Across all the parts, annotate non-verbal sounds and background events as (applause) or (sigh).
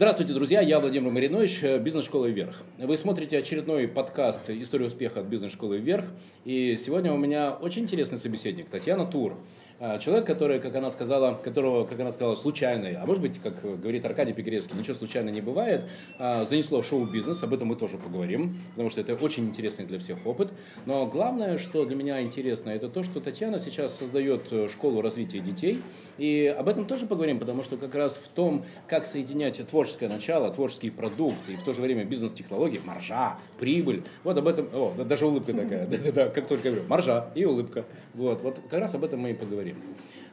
Здравствуйте, друзья, я Владимир Маринович, бизнес-школа «Вверх». Вы смотрите очередной подкаст «История успеха от бизнес-школы «Вверх». И сегодня у меня очень интересный собеседник, Татьяна Тур. А, человек, который, как она сказала, которого, как она сказала, случайный, а может быть, как говорит Аркадий Пикаревский, ничего случайно не бывает, а, занесло в шоу-бизнес, об этом мы тоже поговорим, потому что это очень интересный для всех опыт. Но главное, что для меня интересно, это то, что Татьяна сейчас создает э, школу развития детей, и об этом тоже поговорим, потому что как раз в том, как соединять творческое начало, творческий продукт и в то же время бизнес-технологии, маржа, прибыль, вот об этом, о, даже улыбка такая, (laughs) да-да-да, как только говорю, маржа и улыбка, вот, вот как раз об этом мы и поговорим.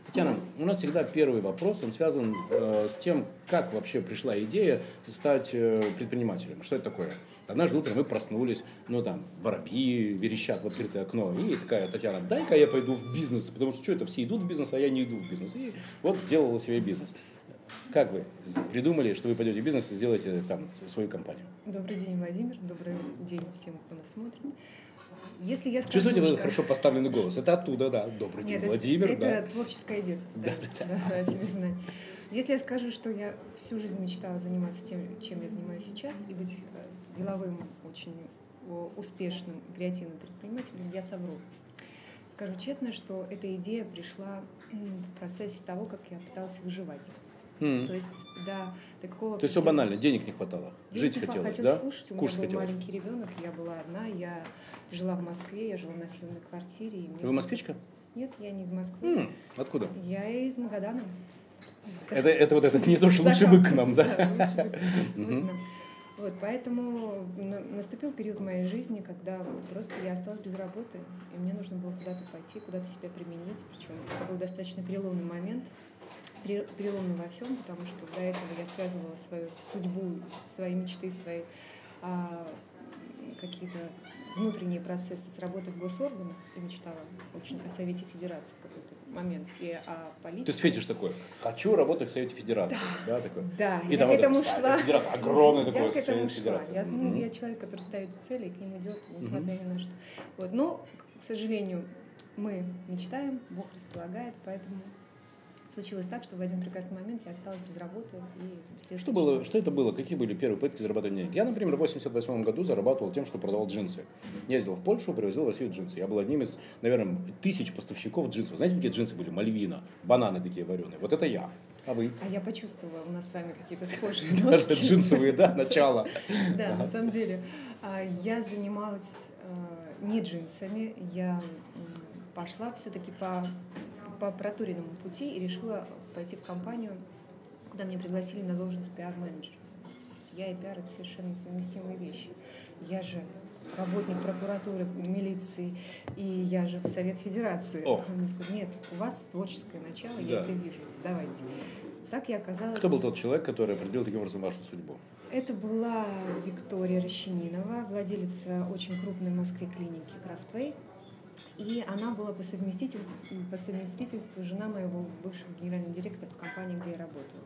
Татьяна, у нас всегда первый вопрос, он связан э, с тем, как вообще пришла идея стать э, предпринимателем. Что это такое? Однажды утром мы проснулись, ну там, воробьи верещат в открытое окно, и такая, Татьяна, дай-ка я пойду в бизнес, потому что что это, все идут в бизнес, а я не иду в бизнес. И вот сделала себе бизнес. Как вы придумали, что вы пойдете в бизнес и сделаете там свою компанию? Добрый день, Владимир. Добрый день всем, кто нас смотрит. Если я скажу, Чувствуете что... хорошо поставленный голос? Это оттуда, да. Добрый день, Нет, Владимир. Это, да. это творческое детство. Да, да, да. да. себе знать. Если я скажу, что я всю жизнь мечтала заниматься тем, чем я занимаюсь сейчас, и быть э, деловым, очень успешным, креативным предпринимателем, я совру. Скажу честно, что эта идея пришла в процессе того, как я пыталась выживать. Mm. То есть, да, до какого... То есть все банально, денег не хватало, денег жить не хотелось, хотелось, да? Кушать, у меня был хотелось. маленький ребенок, я была одна, я жила в Москве, я жила на съемной квартире. И мне Вы москвичка? Нет, я не из Москвы. Mm. Откуда? Я из Магадана. Это, это вот этот не то, что лучше бы к нам, да? Вот, поэтому наступил период в моей жизни, когда просто я осталась без работы, и мне нужно было куда-то пойти, куда-то себя применить. Причем это был достаточно переломный момент переломный во всем, потому что до этого я связывала свою судьбу, свои мечты, свои а, какие-то внутренние процессы с работой в госорганах и мечтала очень о Совете Федерации какой-то момент и о политике. То есть фетиш такой, хочу работать в Совете Федерации. Да, да такой. Да, и я к этому шла. Федерация, огромный я такой к этому шла. Я, ну, mm-hmm. я человек, который ставит цели и к ним идет, несмотря mm-hmm. ни на что. Вот. Но, к сожалению, мы мечтаем, Бог располагает, поэтому случилось так, что в один прекрасный момент я осталась без работы. И что, было, что это было? Какие были первые попытки зарабатывать денег? Я, например, в 88 году зарабатывал тем, что продавал джинсы. Ездил в Польшу, привозил в Россию джинсы. Я был одним из, наверное, тысяч поставщиков джинсов. Знаете, какие джинсы были? Мальвина, бананы такие вареные. Вот это я. А вы? А я почувствовала, у нас с вами какие-то (laughs) схожие Джинсовые, да, (laughs) начало. Да, на самом деле. А, я занималась э, не джинсами, я пошла все-таки по по проторенному пути и решила пойти в компанию, куда меня пригласили на должность пиар-менеджера. Я и пиар – это совершенно несовместимые вещи. Я же работник прокуратуры, милиции, и я же в Совет Федерации. О. Они сказали, нет, у вас творческое начало, да. я это вижу, давайте. Так я оказалась... Кто был тот человек, который определил таким образом вашу судьбу? Это была Виктория Рощининова, владелица очень крупной в Москве клиники Крафтвей. И она была по совместительству, по совместительству жена моего бывшего генерального директора компании, где я работала.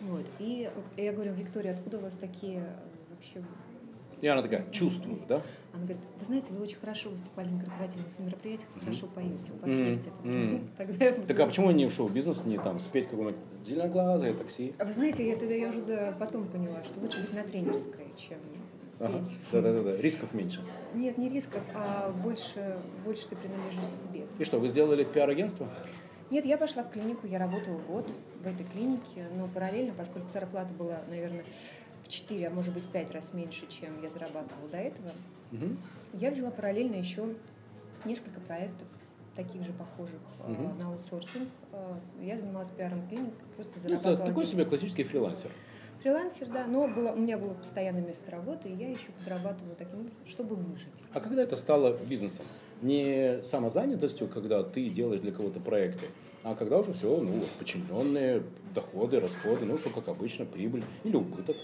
Вот. И я говорю, Виктория, откуда у вас такие вообще... И она такая, чувствую, да? Она говорит, вы знаете, вы очень хорошо выступали на корпоративных мероприятиях, mm-hmm. хорошо поете, у вас mm-hmm. есть это. Mm-hmm. (laughs) Тогда я... Так а почему не в шоу-бизнес, не там спеть какое-нибудь зеленоглазое такси? А вы знаете, я тогда я уже потом поняла, что лучше быть на тренерской, чем Ага. Да, да, да, да. Рисков меньше. Нет, не рисков, а больше, больше ты принадлежишь себе. И что, вы сделали пиар-агентство? Нет, я пошла в клинику, я работала год в этой клинике, но параллельно, поскольку зарплата была, наверное, в 4, а может быть 5 раз меньше, чем я зарабатывала до этого, угу. я взяла параллельно еще несколько проектов, таких же похожих угу. на аутсорсинг. А, я занималась пиаром клиник, просто ну, зарабатывала. Ну, такой себе классический фрилансер. Фрилансер, да, но было, у меня было постоянное место работы, и я еще подрабатывала таким образом, чтобы выжить. А когда это стало бизнесом? Не самозанятостью, когда ты делаешь для кого-то проекты, а когда уже все, ну, подчиненные, доходы, расходы, ну, все как обычно, прибыль или убыток.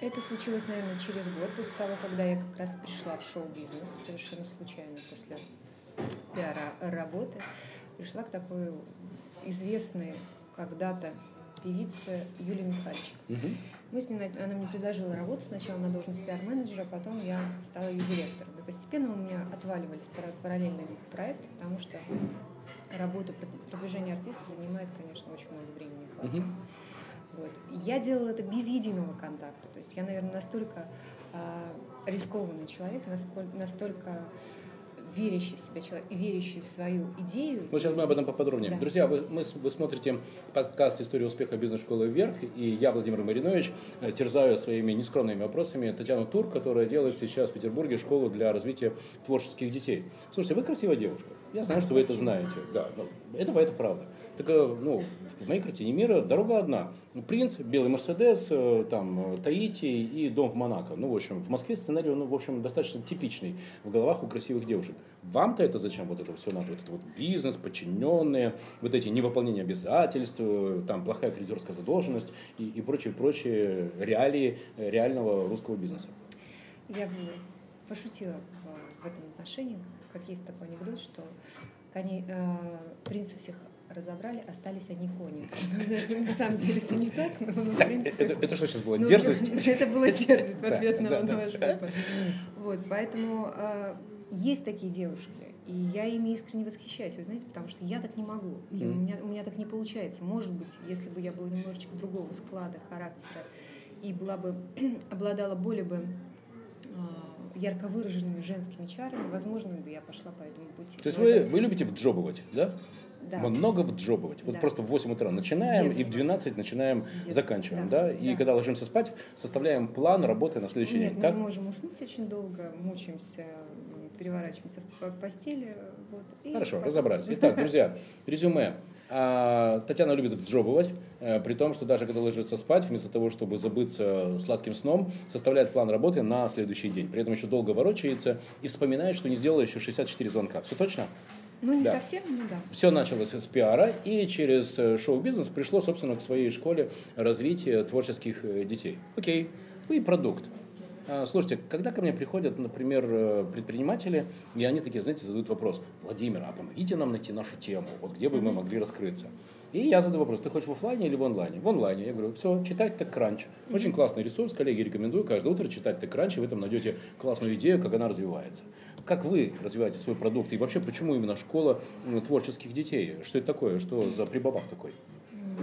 Это случилось, наверное, через год после того, когда я как раз пришла в шоу-бизнес, совершенно случайно после пиара работы, пришла к такой известной когда-то певица Юлия Михальчик. Угу. Мы с ней, она мне предложила работу сначала на должность пиар-менеджера, а потом я стала ее директором. И постепенно у меня отваливались параллельные проекты, потому что работа продвижения артиста занимает, конечно, очень много времени. Угу. Вот. Я делала это без единого контакта. То есть я, наверное, настолько э, рискованный человек, насколько, настолько верящий в себя человек, верящий в свою идею. Ну, сейчас мы об этом поподробнее. Да. Друзья, вы, мы, вы смотрите подкаст «История успеха бизнес-школы вверх», и я, Владимир Маринович, э, терзаю своими нескромными вопросами Татьяну Тур, которая делает сейчас в Петербурге школу для развития творческих детей. Слушайте, вы красивая девушка. Я знаю, что вы это знаете. Да, это, это правда. Так, э, ну, в моей картине мира дорога одна. Принц, белый Мерседес, э, там, э, Таити и дом в Монако. Ну, в общем, в Москве сценарий, ну, в общем, достаточно типичный в головах у красивых девушек. Вам-то это зачем вот это все надо? Вот это вот бизнес, подчиненные, вот эти невыполнения обязательств, там, плохая кредиторская задолженность и, и прочие, прочие реалии реального русского бизнеса. Я бы пошутила в этом отношении, как есть такой анекдот, что они, э, принцы всех разобрали, остались одни кони. (laughs) На самом деле это не так, но в принципе... Это что сейчас было, дерзость? (laughs) Это была (laughs) дерзость в ответ на ваш выбор. Вот, поэтому э, есть такие девушки, и я ими искренне восхищаюсь, вы знаете, потому что я так не могу, и у, меня, у меня так не получается. Может быть, если бы я была немножечко другого склада, характера, и была бы, (clears throat) обладала более бы э, ярко выраженными женскими чарами, возможно, бы я пошла по этому пути. То есть вы, вы любите вджобывать, да? Да. много вджобывать. Вот да. просто в 8 утра начинаем и в 12 начинаем заканчиваем. Да. Да? И да. когда ложимся спать, составляем план работы на следующий Нет, день. Мы так? не можем уснуть очень долго, мучаемся, переворачиваемся в постели. Вот, Хорошо, потом... разобрались. (laughs) Итак, друзья, резюме. А, Татьяна любит вджобывать, э, при том, что даже когда ложится спать, вместо того, чтобы забыться сладким сном, составляет план работы на следующий день. При этом еще долго ворочается и вспоминает, что не сделала еще 64 звонка. Все точно? Ну, не да. совсем, ну да. Все началось с пиара, и через э, шоу-бизнес пришло, собственно, к своей школе развития творческих э, детей. Окей, вы продукт. А, слушайте, когда ко мне приходят, например, э, предприниматели, и они такие, знаете, задают вопрос, Владимир, а помогите нам найти нашу тему, вот где бы мы могли раскрыться. И я задаю вопрос, ты хочешь в офлайне или в онлайне? В онлайне. Я говорю, все, читать так кранч. Очень классный ресурс, коллеги, рекомендую каждое утро читать так кранч, и в этом найдете классную идею, как она развивается. Как вы развиваете свой продукт? И вообще, почему именно школа ну, творческих детей? Что это такое? Что за прибабах такой?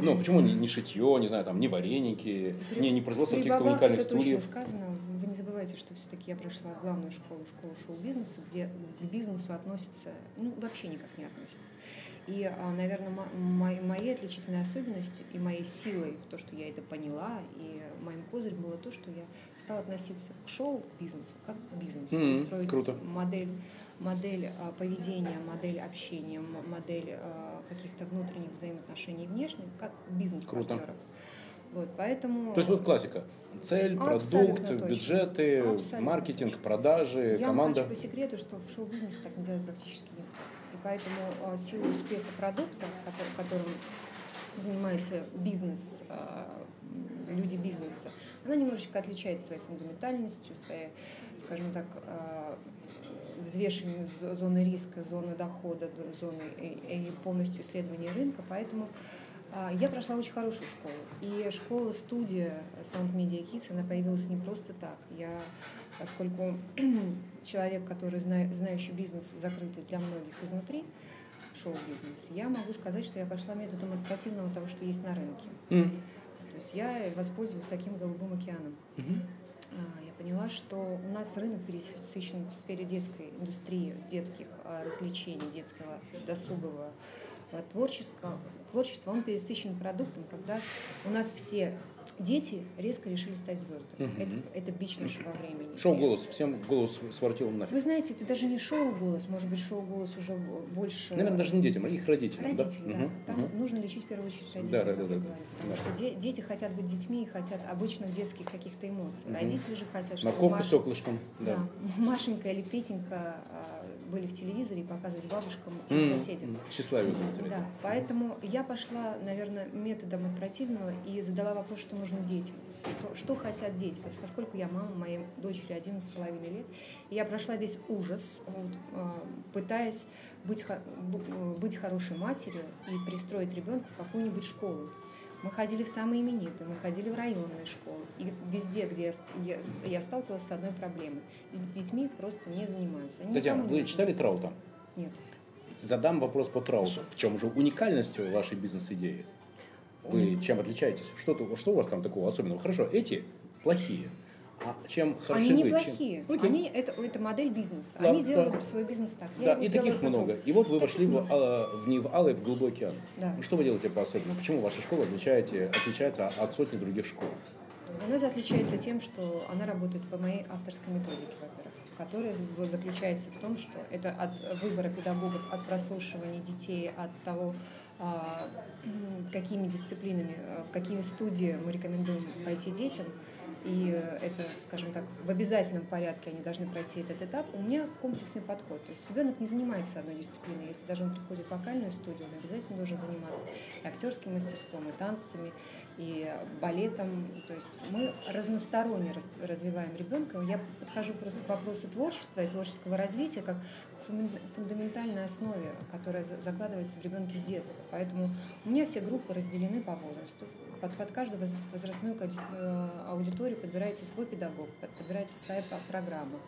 Ну, почему не, не шитье, не знаю, там, не вареники, не, не производство каких-то уникальных это стульев? Точно сказано. Вы не забывайте, что все-таки я прошла главную школу, школу шоу-бизнеса, где к бизнесу относится, ну, вообще никак не относится. И, а, наверное, моей отличительной особенностью и моей силой, то, что я это поняла, и моим козырем было то, что я стала относиться к шоу-бизнесу как к бизнесу. Mm-hmm, строить круто. модель, модель а, поведения, модель общения, модель а, каких-то внутренних взаимоотношений внешних, как бизнес-партнеров. Вот, поэтому... То есть вот классика. Цель, продукт, точно. бюджеты, Абсолютно маркетинг, точно. продажи, Я команда. Я вам по секрету, что в шоу-бизнесе так не делает практически никто. Поэтому а, сила успеха продукта, которым занимается бизнес, люди бизнеса, она немножечко отличается своей фундаментальностью, своей, скажем так, э, взвешиванием зоны риска, зоны дохода, зоны и полностью исследования рынка. Поэтому э, я прошла очень хорошую школу. И школа-студия Sound Media Kids, она появилась не просто так. Я, поскольку (clears throat) человек, который знающий бизнес, закрытый для многих изнутри, шоу-бизнес, я могу сказать, что я пошла методом от противного того, что есть на рынке. Mm. То есть я воспользовалась таким голубым океаном. Угу. Я поняла, что у нас рынок пересыщен в сфере детской индустрии, детских а, развлечений, детского досугового а, творческого. Творчество, он пересыщен продуктом, когда у нас все дети резко решили стать звездами. Угу. Это, это бич нашего времени. Шоу-голос, всем голос своротил нафиг. Вы знаете, это даже не шоу-голос, может быть, шоу-голос уже больше... Наверное, даже не детям, а их родителям. Родители, да. да. Угу. Там угу. нужно лечить в первую очередь родителей, да, да, да, да. Говорю, потому да. что де- дети хотят быть детьми и хотят обычных детских каких-то эмоций. Угу. Родители же хотят, чтобы... Морковка Маш... с оклышком. Да. да. (laughs) Машенька или Петенька а, были в телевизоре и показывали бабушкам и соседям. Тщеславие. Да, поэтому я пошла, наверное, методом от противного и задала вопрос, что нужно детям. Что, что хотят дети? Поскольку я мама моей дочери 11,5 лет, я прошла весь ужас, вот, а, пытаясь быть, быть хорошей матерью и пристроить ребенка в какую-нибудь школу. Мы ходили в самые именитые, мы ходили в районные школы. И везде, где я, я, я сталкивалась с одной проблемой. С детьми просто не занимаются. Они Татьяна, вы не читали Траута? Нет. Задам вопрос по Трауту. В чем же уникальность вашей бизнес-идеи? Вы чем отличаетесь? Что, что у вас там такого особенного? Хорошо, эти плохие. А чем хороши Они вы? неплохие. Чем... Окей. Они, это, это модель бизнеса. Да, Они делают да. свой бизнес так. Да, и таких по-другому. много. И вот вы Таких вошли в, много. а, в не в алый, в глубокий океан. Да. Ну, Что вы делаете по-особенному? Почему ваша школа отличаете, отличается от сотни других школ? Она отличается тем, что она работает по моей авторской методике, во-первых, которая за- заключается в том, что это от выбора педагогов, от прослушивания детей, от того, а, какими дисциплинами, а, в какими студии мы рекомендуем пойти детям. И э, это, скажем так, в обязательном порядке они должны пройти этот этап. У меня комплексный подход. То есть ребенок не занимается одной дисциплиной. Если даже он приходит в вокальную студию, он обязательно должен заниматься и актерским мастерством, и танцами, и балетом. То есть мы разносторонне раз- развиваем ребенка. Я подхожу просто к вопросу творчества и творческого развития как к фундамент- фундаментальной основе, которая за- закладывается в ребенке с детства. Поэтому у меня все группы разделены по возрасту. Под, под каждую воз- возрастную э, аудиторию подбирается свой педагог, под- подбирается своя программа.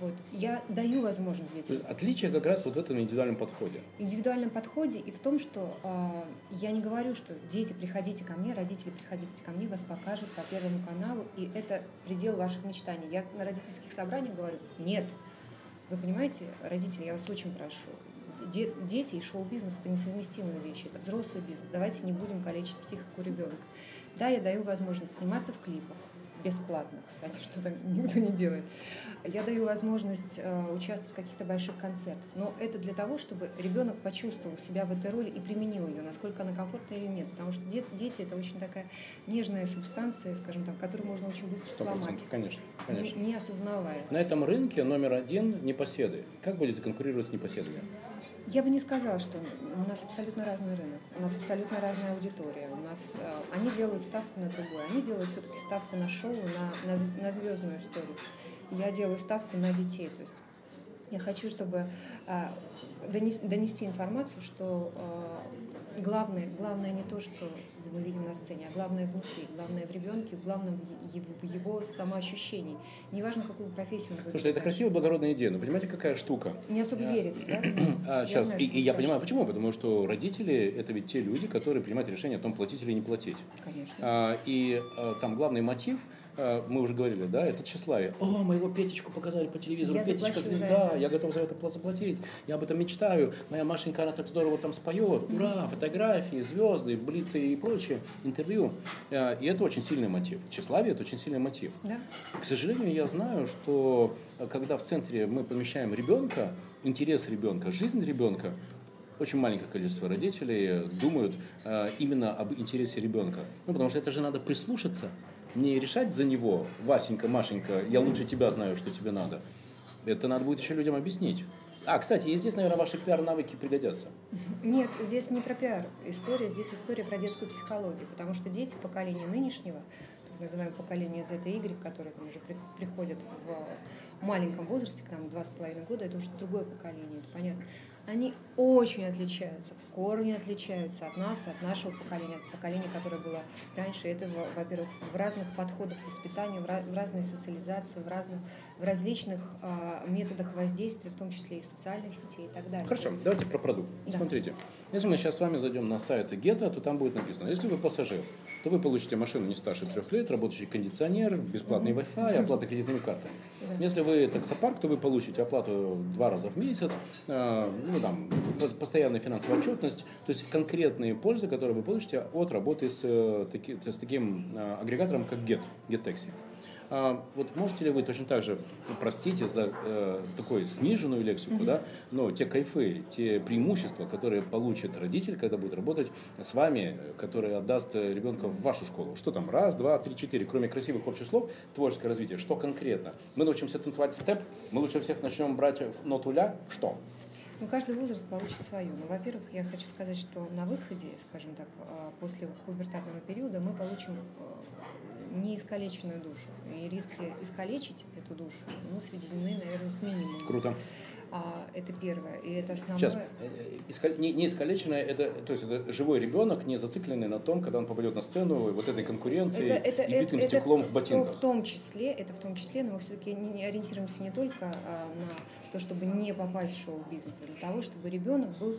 Вот. Я даю возможность То детям есть отличие как раз вот в этом индивидуальном подходе. в индивидуальном подходе и в том, что э, я не говорю, что дети, приходите ко мне, родители, приходите ко мне, вас покажут по Первому каналу, и это предел ваших мечтаний. Я на родительских собраниях говорю, нет. Вы понимаете, родители, я вас очень прошу, де- дети и шоу-бизнес – это несовместимые вещи, это взрослый бизнес. Давайте не будем калечить психику ребенка. Да, я даю возможность сниматься в клипах, бесплатно, кстати, что там (laughs) никто не делает. Я даю возможность э, участвовать в каких-то больших концертах. Но это для того, чтобы ребенок почувствовал себя в этой роли и применил ее, насколько она комфортна или нет. Потому что дет- дети это очень такая нежная субстанция, скажем так, которую можно очень быстро Сто сломать, процентов, конечно, не, конечно. не осознавая. На этом рынке номер один непоседы. Как будете конкурировать с непоседами? Я бы не сказала, что у нас абсолютно разный рынок, у нас абсолютно разная аудитория. У нас э, они делают ставку на другое, они делают все-таки ставку на шоу, на, на, на звездную историю. Я делаю ставку на детей. То есть я хочу, чтобы э, донес- донести информацию, что э, главное, главное не то, что мы видим на сцене, а главное внутри, главное в ребенке, главное в е- в его самоощущении. Неважно, какую профессию он будет. Слушайте, это красивая, благородная идея, но понимаете, какая штука? Не особо верится, да? (clears throat) А, сейчас, знаю, и, и я понимаю, почему, потому что родители – это ведь те люди, которые принимают решение о том, платить или не платить. Конечно. А, и а, там главный мотив, мы уже говорили, да, это тщеславие. О, моего Петечку показали по телевизору, Я Петечка звезда, я готов за это пла- заплатить, я об этом мечтаю, моя Машенька, она так здорово там споет, ура, фотографии, звезды, блицы и прочее, интервью. А, И это очень сильный мотив. Тщеславие – это очень сильный мотив. Да. К сожалению, я знаю, что э, когда в центре мы помещаем ребенка, интерес ребенка, жизнь ребенка, очень маленькое количество родителей думают э, именно об интересе ребенка. Ну, потому что это же надо прислушаться, не решать за него, Васенька, Машенька, я лучше тебя знаю, что тебе надо. Это надо будет еще людям объяснить. А, кстати, и здесь, наверное, ваши пиар-навыки пригодятся. Нет, здесь не про пиар история, здесь история про детскую психологию, потому что дети поколения нынешнего, так называемое поколение Z и Y, которые там уже при- приходят в маленьком возрасте, к нам два с половиной года, это уже другое поколение, это понятно. Они очень отличаются, в корне отличаются от нас, от нашего поколения, от поколения, которое было раньше. Это, во- во-первых, в разных подходах к воспитанию, в разной социализации, в, разных, в различных а, методах воздействия, в том числе и социальных сетей и так далее. Хорошо, давайте про продукт. Да. Смотрите, если мы сейчас с вами зайдем на сайт Гетто, то там будет написано, если вы пассажир, то вы получите машину не старше трех лет, работающий кондиционер, бесплатный Wi-Fi, оплата кредитными картами. Если вы таксопарк, то вы получите оплату два раза в месяц, э, ну там, по- постоянная финансовая отчетность, то есть конкретные пользы, которые вы получите от работы с, э, таки- с таким э, агрегатором, как Get, GetTaxi. А, вот можете ли вы точно так же, ну, простите за э, такую сниженную лексику, да, но те кайфы, те преимущества, которые получит родитель, когда будет работать с вами, э, который отдаст э, ребенка в вашу школу. Что там? Раз, два, три, четыре. Кроме красивых общих слов, творческое развитие. Что конкретно? Мы научимся танцевать степ, мы лучше всех начнем брать ноту ля. Что? Ну, каждый возраст получит свое. Ну, во-первых, я хочу сказать, что на выходе, скажем так, а, после пубертатного периода мы получим а, неискалеченную душу. И риски искалечить эту душу, ну, сведены, наверное, к минимуму. Круто. А, это первое. И это основное. Сейчас, э, иска- не, не искалеченное, это, то есть это живой ребенок, не зацикленный на том, когда он попадет на сцену, вот этой конкуренции Это, это, и это, битым это стеклом в, в в, ботинках. в том числе, это в том числе, но мы все-таки не, не ориентируемся не только а, на то, чтобы не попасть в шоу-бизнес, а для того, чтобы ребенок был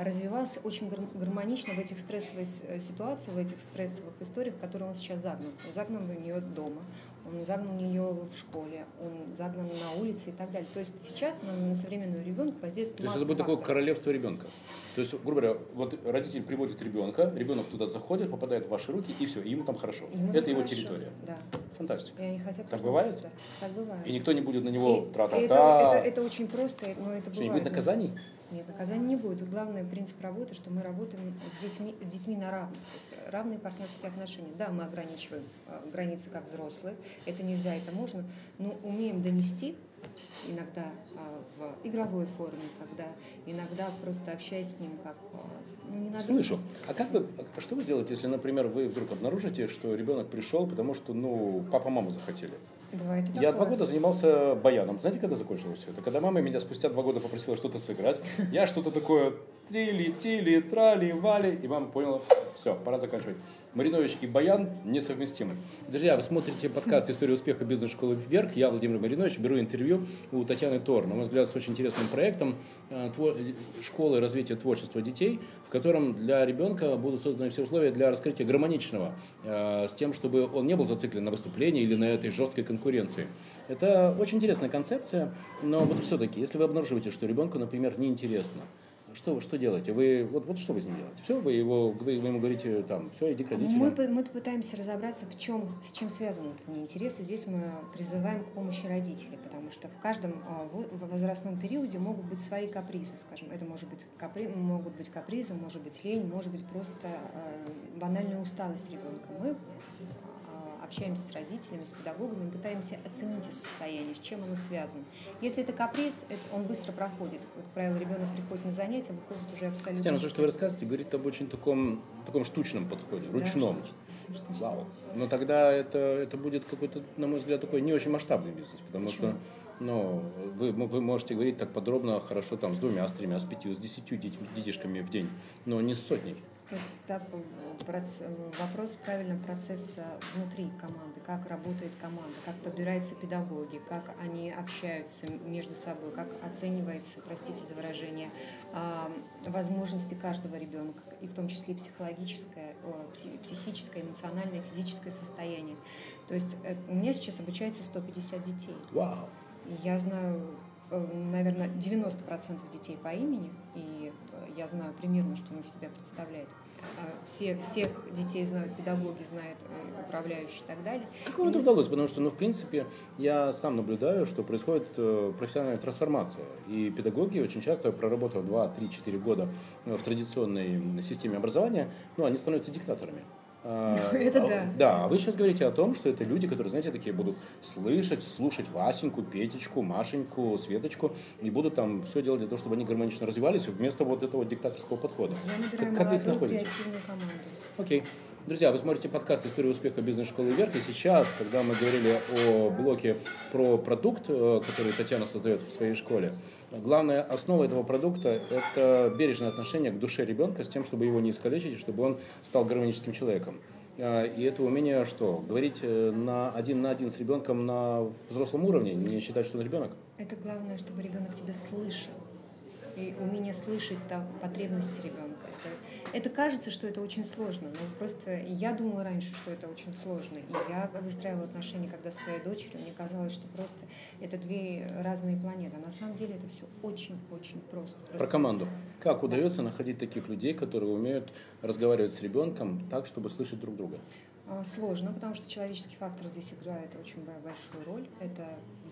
развивался очень гармонично в этих стрессовых э, ситуациях, в этих стрессовых историях, в которые он сейчас загнан. Он загнан в нее дома, он загнан ее в школе, он загнан на улице и так далее. То есть сейчас на, на современного ребенка воздействует То есть это будет такое королевство ребенка. То есть, грубо говоря, вот родитель приводит ребенка, ребенок туда заходит, попадает в ваши руки, и все, и ему там хорошо. Ему это его хорошо. территория. Да. Фантастика. И они хотят так бывает? Сюда. Так бывает. И никто не будет на него тра-та-та. Это, это, это очень просто, но это Что, бывает. не будет наказаний? Нет, наказаний не будет. главный принцип работы, что мы работаем с детьми, с детьми на равных. равные партнерские отношения. Да, мы ограничиваем э, границы как взрослые. Это нельзя, это можно. Но умеем донести иногда а, в игровой форме, когда иногда просто общаясь с ним как а, ну, не надо Слышу. А как вы, а что вы сделаете, если, например, вы вдруг обнаружите, что ребенок пришел, потому что, ну, папа, мама захотели? Бывает Я два года занимался баяном. Знаете, когда закончилось все это? Когда мама меня спустя два года попросила что-то сыграть, я что-то такое трили, тили, трали, вали, и мама поняла, все, пора заканчивать. Маринович и Баян несовместимы. Друзья, вы смотрите подкаст «История успеха бизнес-школы вверх». Я, Владимир Маринович, беру интервью у Татьяны Тор, на мой взгляд, с очень интересным проектом э, школы развития творчества детей, в котором для ребенка будут созданы все условия для раскрытия гармоничного, э, с тем, чтобы он не был зациклен на выступлении или на этой жесткой конкуренции. Это очень интересная концепция, но вот все-таки, если вы обнаруживаете, что ребенку, например, неинтересно, что, что делаете? Вы, вот, вот что вы с ним делаете? Все, вы, его, вы ему говорите, там, все, иди к родителям. Мы, мы пытаемся разобраться, в чем, с чем связан этот неинтерес, и здесь мы призываем к помощи родителей, потому что в каждом а, возрастном периоде могут быть свои капризы, скажем. Это может быть капри, могут быть капризы, может быть лень, может быть просто э, банальная усталость ребенка. Мы общаемся с родителями, с педагогами, пытаемся оценить это состояние, с чем оно связано. Если это каприз, это, он быстро проходит. Вот, как правило, ребенок приходит на занятия, выходит уже абсолютно... Хотя, ну, то, что вы рассказываете, говорит об очень таком, таком штучном подходе, ручном. Да, штучном. Вау. Но тогда это, это будет какой-то, на мой взгляд, такой не очень масштабный бизнес, потому Почему? что ну, вы, вы можете говорить так подробно, хорошо, там, с двумя, с тремя, с пятью, с десятью детишками в день, но не с сотней. Это вопрос правильного процесса внутри команды, как работает команда, как подбираются педагоги, как они общаются между собой, как оценивается, простите за выражение, а, возможности каждого ребенка, и в том числе психологическое, психическое, эмоциональное, физическое состояние. То есть э, у меня сейчас обучается 150 детей. Вау! Я знаю, э, наверное, 90% детей по имени, и э, я знаю примерно, что он из себя представляет. А, все, всех детей знают, педагоги знают, э, управляющие и так далее. Как вам это удалось? Потому что, ну, в принципе, я сам наблюдаю, что происходит э, профессиональная трансформация. И педагоги очень часто, проработав 2, 3, 4 года в традиционной системе образования, ну, они становятся диктаторами. А, это а, да. Да, а вы сейчас говорите о том, что это люди, которые, знаете, такие будут слышать, слушать Васеньку, Петечку, Машеньку, Светочку, и будут там все делать для того, чтобы они гармонично развивались вместо вот этого диктаторского подхода. Я как, как вы их находите? Окей. Друзья, вы смотрите подкаст «История успеха бизнес-школы вверх». И сейчас, когда мы говорили о блоке про продукт, э, который Татьяна создает в своей школе, главная основа этого продукта – это бережное отношение к душе ребенка с тем, чтобы его не искалечить, чтобы он стал гармоническим человеком. А, и это умение что? Говорить э, на один на один с ребенком на взрослом уровне, не считать, что он ребенок? Это главное, чтобы ребенок тебя слышал. И умение слышать потребности ребенка. Это кажется, что это очень сложно, но просто я думала раньше, что это очень сложно. И я выстраивала отношения, когда со своей дочерью, мне казалось, что просто это две разные планеты. А на самом деле это все очень-очень просто. просто. Про команду. Как удается находить таких людей, которые умеют разговаривать с ребенком так, чтобы слышать друг друга? А, сложно, потому что человеческий фактор здесь играет очень большую роль. Это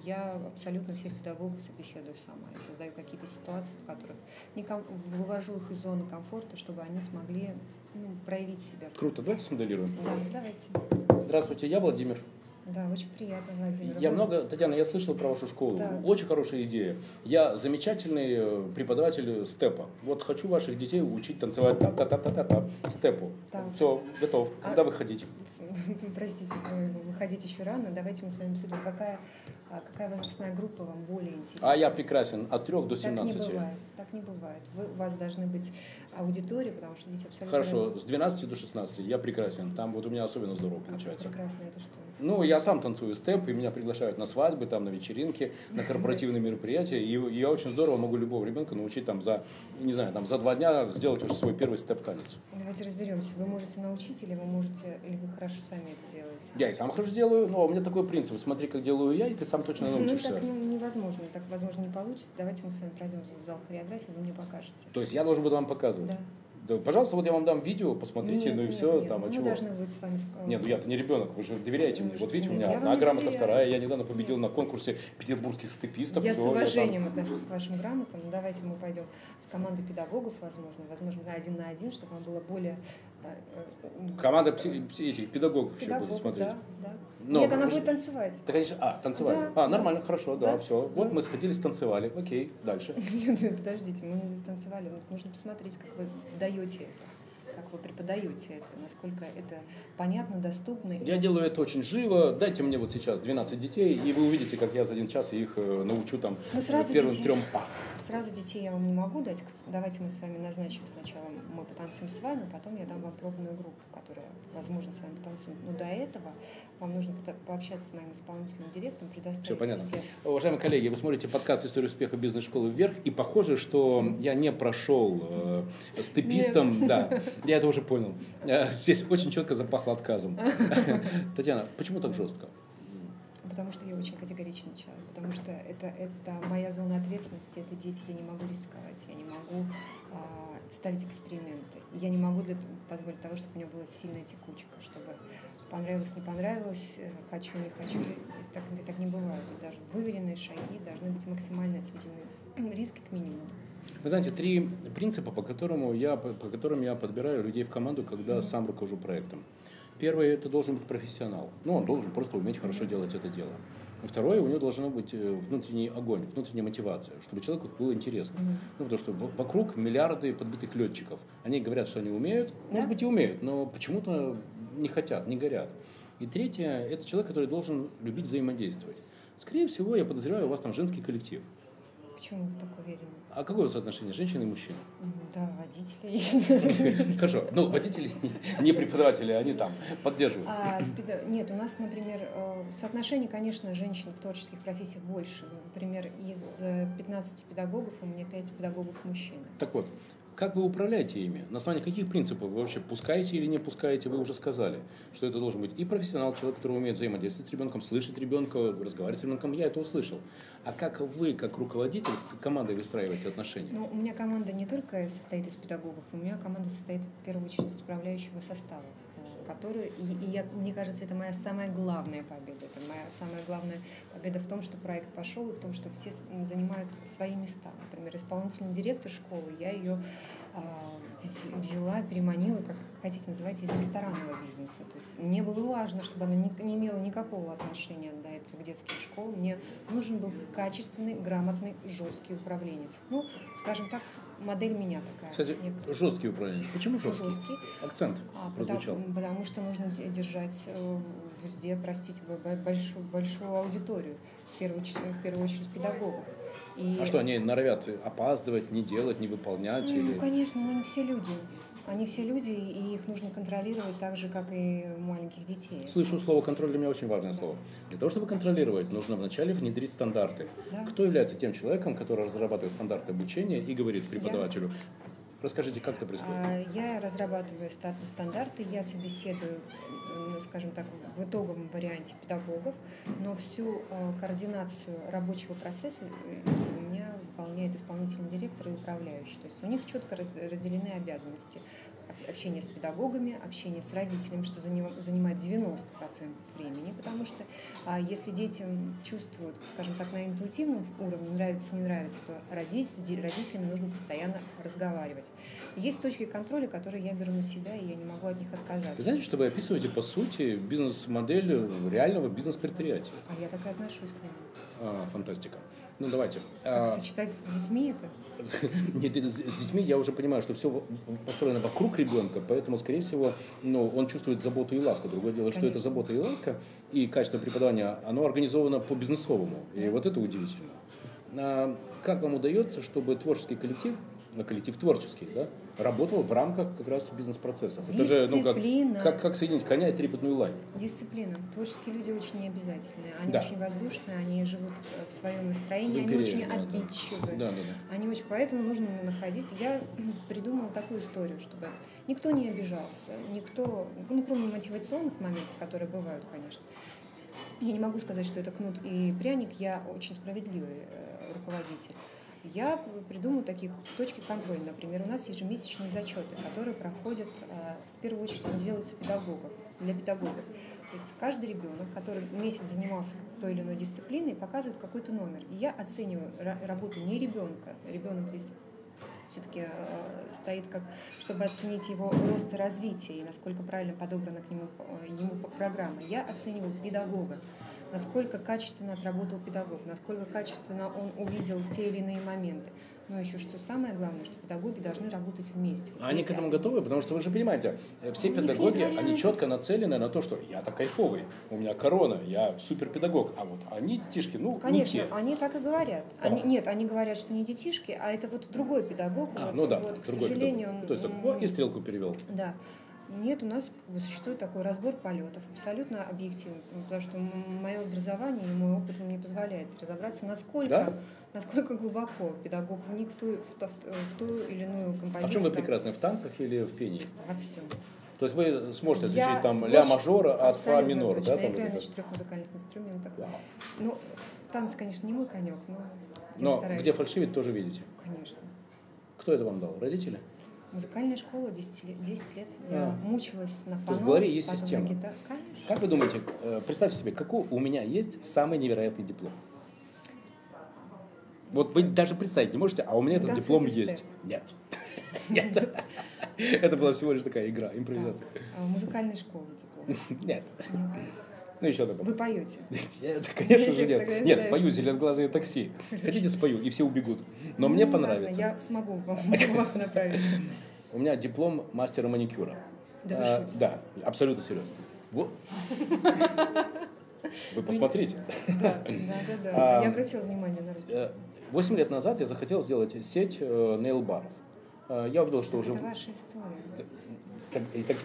я абсолютно всех педагогов собеседую сама. Я создаю какие-то ситуации, в которых не ком... вывожу их из зоны комфорта, чтобы они смогли ну, проявить себя. Круто, давайте смоделируем. Да, давайте. Здравствуйте, я Владимир. Да, очень приятно, Владимир. Я много, Татьяна, я слышал про вашу школу. Да. Очень хорошая идея. Я замечательный э, преподаватель степа. Вот хочу ваших детей учить танцевать та-та-та-та-та степу. Да. Все, готов. Когда а... вы хотите? (laughs) Простите, выходить еще рано. Давайте мы с вами обсудим, какая а какая возрастная группа вам более интересна. А я прекрасен от 3 до 17. Так не бывает. Так не бывает. Вы, у вас должны быть аудитория, потому что дети абсолютно... Хорошо, с 12 до 16 я прекрасен. Там вот у меня особенно здорово А получается. прекрасно, это что? Ну, я сам танцую степ, и меня приглашают на свадьбы, там, на вечеринки, на корпоративные мероприятия. И я очень здорово могу любого ребенка научить там за, не знаю, там за два дня сделать уже свой первый степ-танец. Давайте разберемся. Вы можете научить или вы можете, или вы хорошо сами это делаете? Я и сам хорошо делаю, но у меня такой принцип. Смотри, как делаю я, и ты сам точно Ну, научишься. так ну, невозможно. Так, возможно, не получится. Давайте мы с вами пройдем в зал хореографии, вы мне покажете. То есть я должен буду вам показывать. Да. Да, пожалуйста, вот я вам дам видео, посмотрите, Нет, ну и нет, все, нет, там, а мы чего? должны быть с вами... в- Нет, ну я-то не ребенок, вы же доверяете мне. Ну, Вот видите, у нет, меня я вам одна грамота, доверяю. вторая. Я недавно победил на конкурсе петербургских степистов. Я с всё, там- уважением отношусь к вашим грамотам. Давайте мы пойдем с командой педагогов, возможно, возможно, на один на один, чтобы вам было более... Команда пси- пси- этих педагогов еще педагог, будет смотреть. Да, да. Но, Нет, она будет танцевать. Да, конечно. А, танцевали. Да. А, нормально, хорошо, да, Да. все. Вот Да. мы сходили, станцевали. Окей, дальше. Нет, (laughs) подождите, мы не станцевали. Вот Нужно посмотреть, как вы даете это, вы преподаете это, насколько это понятно, доступно. Я делаю это очень живо. Дайте мне вот сейчас 12 детей, и вы увидите, как я за один час их э, научу там Ну, сразу первым детей. трем па. Сразу детей я вам не могу дать. Давайте мы с вами назначим сначала, мы потанцуем с вами, потом я дам вам пробную группу, которая, возможно, с вами потанцует. Но до этого вам нужно пообщаться с моим исполнительным директором, предоставить Все понятно. все Уважаемые коллеги, вы смотрите подкаст «История успеха бизнес-школы вверх», и похоже, что я не прошел э, с тепистом, да, я (laughs) это уже понял. Э, Здесь очень четко запахло отказом. (laughs) Татьяна, почему так жестко? Потому что я очень категоричный человек, потому что это, это моя зона ответственности, это дети, я не могу рисковать, я не могу а, ставить эксперименты. Я не могу для, позволить того, чтобы у меня была сильная текучка, чтобы понравилось, не понравилось, э, хочу, не хочу. И Так, и так не бывает. Даже выверенные шаги должны быть максимально сведены (clears throat) риски к минимуму. Вы знаете, три принципа, по, которому я, по которым я подбираю людей в команду, когда сам руковожу проектом. Первый – это должен быть профессионал. Ну, он должен просто уметь хорошо делать это дело. Второе, у него должен быть э, внутренний огонь, внутренняя мотивация, чтобы человеку было интересно. Мгм. Ну, потому что вокруг миллиарды подбитых летчиков. Они говорят, что они умеют, Да. может быть и умеют, но почему-то не хотят, не горят. И третье, это человек, который должен любить взаимодействовать. Скорее всего, я подозреваю, у вас там женский коллектив. Почему вы так уверены? А какое соотношение женщины и мужчин? Да, водители есть. (laughs) Хорошо. Ну, водители не- преподаватели, они там поддерживают. А, Нет, у нас, например, э, соотношение, конечно, женщин в творческих профессиях больше. Например, из э, 15 педагогов у меня 5 педагогов мужчин. Так вот, как вы управляете ими? На основании каких принципов вы вообще пускаете или не пускаете? Вы уже сказали, что это должен быть и профессионал, человек, который умеет взаимодействовать с ребенком, слышать ребенка, разговаривать с ребенком. Я это услышал. А как вы, как руководитель, с командой выстраиваете отношения? Ну, у меня команда не только состоит из педагогов, у меня команда состоит в первую очередь из управляющего состава, э, который, и, и я, мне кажется, это моя самая главная победа. Это моя самая главная победа в том, что проект пошел, и в том, что все занимают свои места. Например, исполнительный директор школы, я ее а, вз- взяла, переманила, как хотите называйте, из ресторанного бизнеса. То есть мне было важно, чтобы она не, не имела никакого отношения до этого к детским школам. Мне нужен был качественный, грамотный, жесткий управленец. Ну, скажем так, модель меня такая. Кстати, некая. жесткий управленец. Почему жесткий? Жесткий. Акцент А, прозвучал. потому, потому что нужно де- держать э, везде, простите, б- б- большую, большую аудиторию, в первую, в первую очередь педагогов. И, А что, они норовят опаздывать, не делать, не выполнять? Ну, или... конечно, но они все люди. Они все люди, и их нужно контролировать так же, как и маленьких детей. Слышу слово контроль для меня очень важное слово. Для того, чтобы контролировать, нужно вначале внедрить стандарты. Да. Кто является тем человеком, который разрабатывает стандарты обучения и говорит преподавателю, расскажите, как это происходит? А, Я разрабатываю ста- стандарты, я собеседую, м, скажем так, в итоговом варианте педагогов, но всю э, координацию рабочего процесса э, выполняет исполнительный директор и управляющий. То есть у них четко раз- разделены обязанности. Об- Общение с педагогами, общение с родителями, что заним- занимает 90% времени, потому что а, если детям чувствуют, скажем так, на интуитивном уровне, нравится, не нравится, то ди- родителями нужно постоянно разговаривать. Есть точки контроля, которые я беру на себя, и я не могу от них Вы отказаться. знаете, что вы описываете, по сути, бизнес-модель реального бизнес-предприятия. А я так и отношусь к нему. А, фантастика. Ну, давайте. Как А, сочетать с детьми это? (laughs) Нет, с с детьми я уже понимаю, что все построено вокруг ребенка, поэтому, скорее всего, ну, он чувствует заботу и ласку. Другое дело, Конечно. что это забота и ласка, и качество преподавания, оно организовано по бизнесовому. И вот это удивительно. А как вам удается, чтобы творческий коллектив, ну, коллектив творческий, да, работал в рамках как раз бизнес-процессов? Это же, ну, как, Дисциплина. как, как соединить коня и трепетную лань? Дисциплина. Творческие люди очень необязательные. Они Да. очень воздушные, они живут в своем настроении, В они очень да, да. обидчивы. Да, да, да. Они очень, поэтому нужно находить. Я (clears throat) придумала такую историю, чтобы никто не обижался, никто, ну, кроме мотивационных моментов, которые бывают, конечно. Я не могу сказать, что это кнут и пряник, я очень справедливый э, руководитель. Я придумаю такие точки контроля. Например, у нас ежемесячные зачеты, которые проходят, э, в первую очередь, они делаются педагогов, для педагогов. То есть каждый ребенок, который месяц занимался той или иной дисциплиной, показывает какой-то номер. И я оцениваю ра- работу не ребенка. Ребенок здесь все-таки стоит как, чтобы оценить его рост и развитие, и насколько правильно подобрана к нему, э, ему программа. Я оцениваю педагога, насколько качественно отработал педагог, насколько качественно он увидел те или иные моменты. Но еще что самое главное, что педагоги должны работать вместе. Вот Они к этому один- готовы, потому что вы же понимаете, э, все У педагоги, они четко нацелены на то, что я-то кайфовый, у меня корона, я супер педагог, а вот они, детишки, ну, Конечно, не те. они так и говорят. Они, А. нет, они говорят, что не детишки, а это вот другой педагог. А, вот, ну да, вот, к другой сожалению, педагог. Ну, То есть, м, так, о, и стрелку перевел. Да. Нет, у нас как бы существует такой разбор полетов, абсолютно объективно, потому что мое образование и мой опыт мне позволяет разобраться, насколько, Да? насколько глубоко педагог вник в ту, в ту- в ту или иную А в композицию. чем вы там, прекрасны, в танцах или в пении? Во всем. То есть вы сможете Я отличить там очень- ля мажора от фа минора, да? Я Там играю на четырех музыкальных инструментах. Вау. Ну, танцы, конечно, не мой конек, но я Но стараюсь. где фальшивить тоже видите. Конечно. Кто это вам дал? Родители? Музыкальная школа 10 лет. 10 лет. Я А. мучилась на есть фоно, в голове есть система. Конечно. Как вы думаете, э, представьте себе, какой у меня есть самый невероятный диплом? Вот вы даже представить не можете, а у меня этот диплом есть. Нет. (laughs) Нет. Это была всего лишь такая игра, импровизация. А, Музыкальной школы диплом. (laughs) Нет. Ну еще добавь. Вы поете. Нет, (laughs) конечно же нет. Нет, пою зеленоглазые такси. Хотите спою, и все убегут. Но мне Ну, неважно, понравится. Я смогу вам (laughs) вас направить. У меня диплом мастера маникюра. Да вы А. Да, абсолютно серьезно. Вот. Вы посмотрите. Да, да, да. (laughs) А, Я обратила внимание на руки. Э, Восемь лет назад я захотел сделать сеть э, нейл-баров. Э, Я увидел, что уже... Это ваша история. Так- так-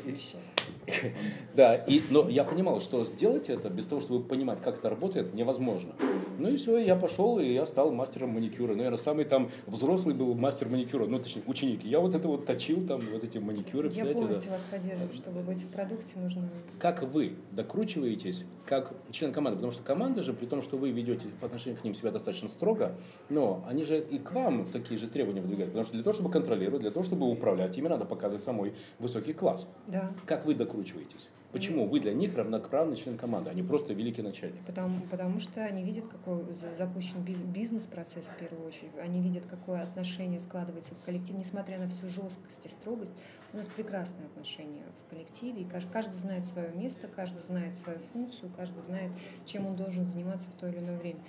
(laughs) Да, и, но я понимал, что сделать это без того, чтобы понимать, как это работает, невозможно. Ну и все, я пошел, и я стал мастером маникюра. Наверное, самый там взрослый был мастер маникюра, ну точнее, ученик. Я вот это вот точил, там, вот эти маникюры, Я представляете, да. полностью вас поддерживаю. Чтобы быть в продукте, нужно... Как вы докручиваетесь как член команды? Потому что команда же, при том, что вы ведете по отношению к ним себя достаточно строго, но они же и к вам такие же требования выдвигают. Потому что для того, чтобы контролировать, для того, чтобы управлять, ими надо показывать самой высокий класс. Да. Как вы докручиваетесь? Почему вы для них равноправный член команды, а не просто великий начальник? Потому, потому что они видят, какой за- запущен биз- бизнес-процесс в первую очередь. Они видят, какое отношение складывается в коллектив. Несмотря на всю жесткость и строгость, у нас прекрасные отношения в коллективе. И каждый, каждый знает свое место, каждый знает свою функцию, каждый знает, чем он должен заниматься в то или иное время.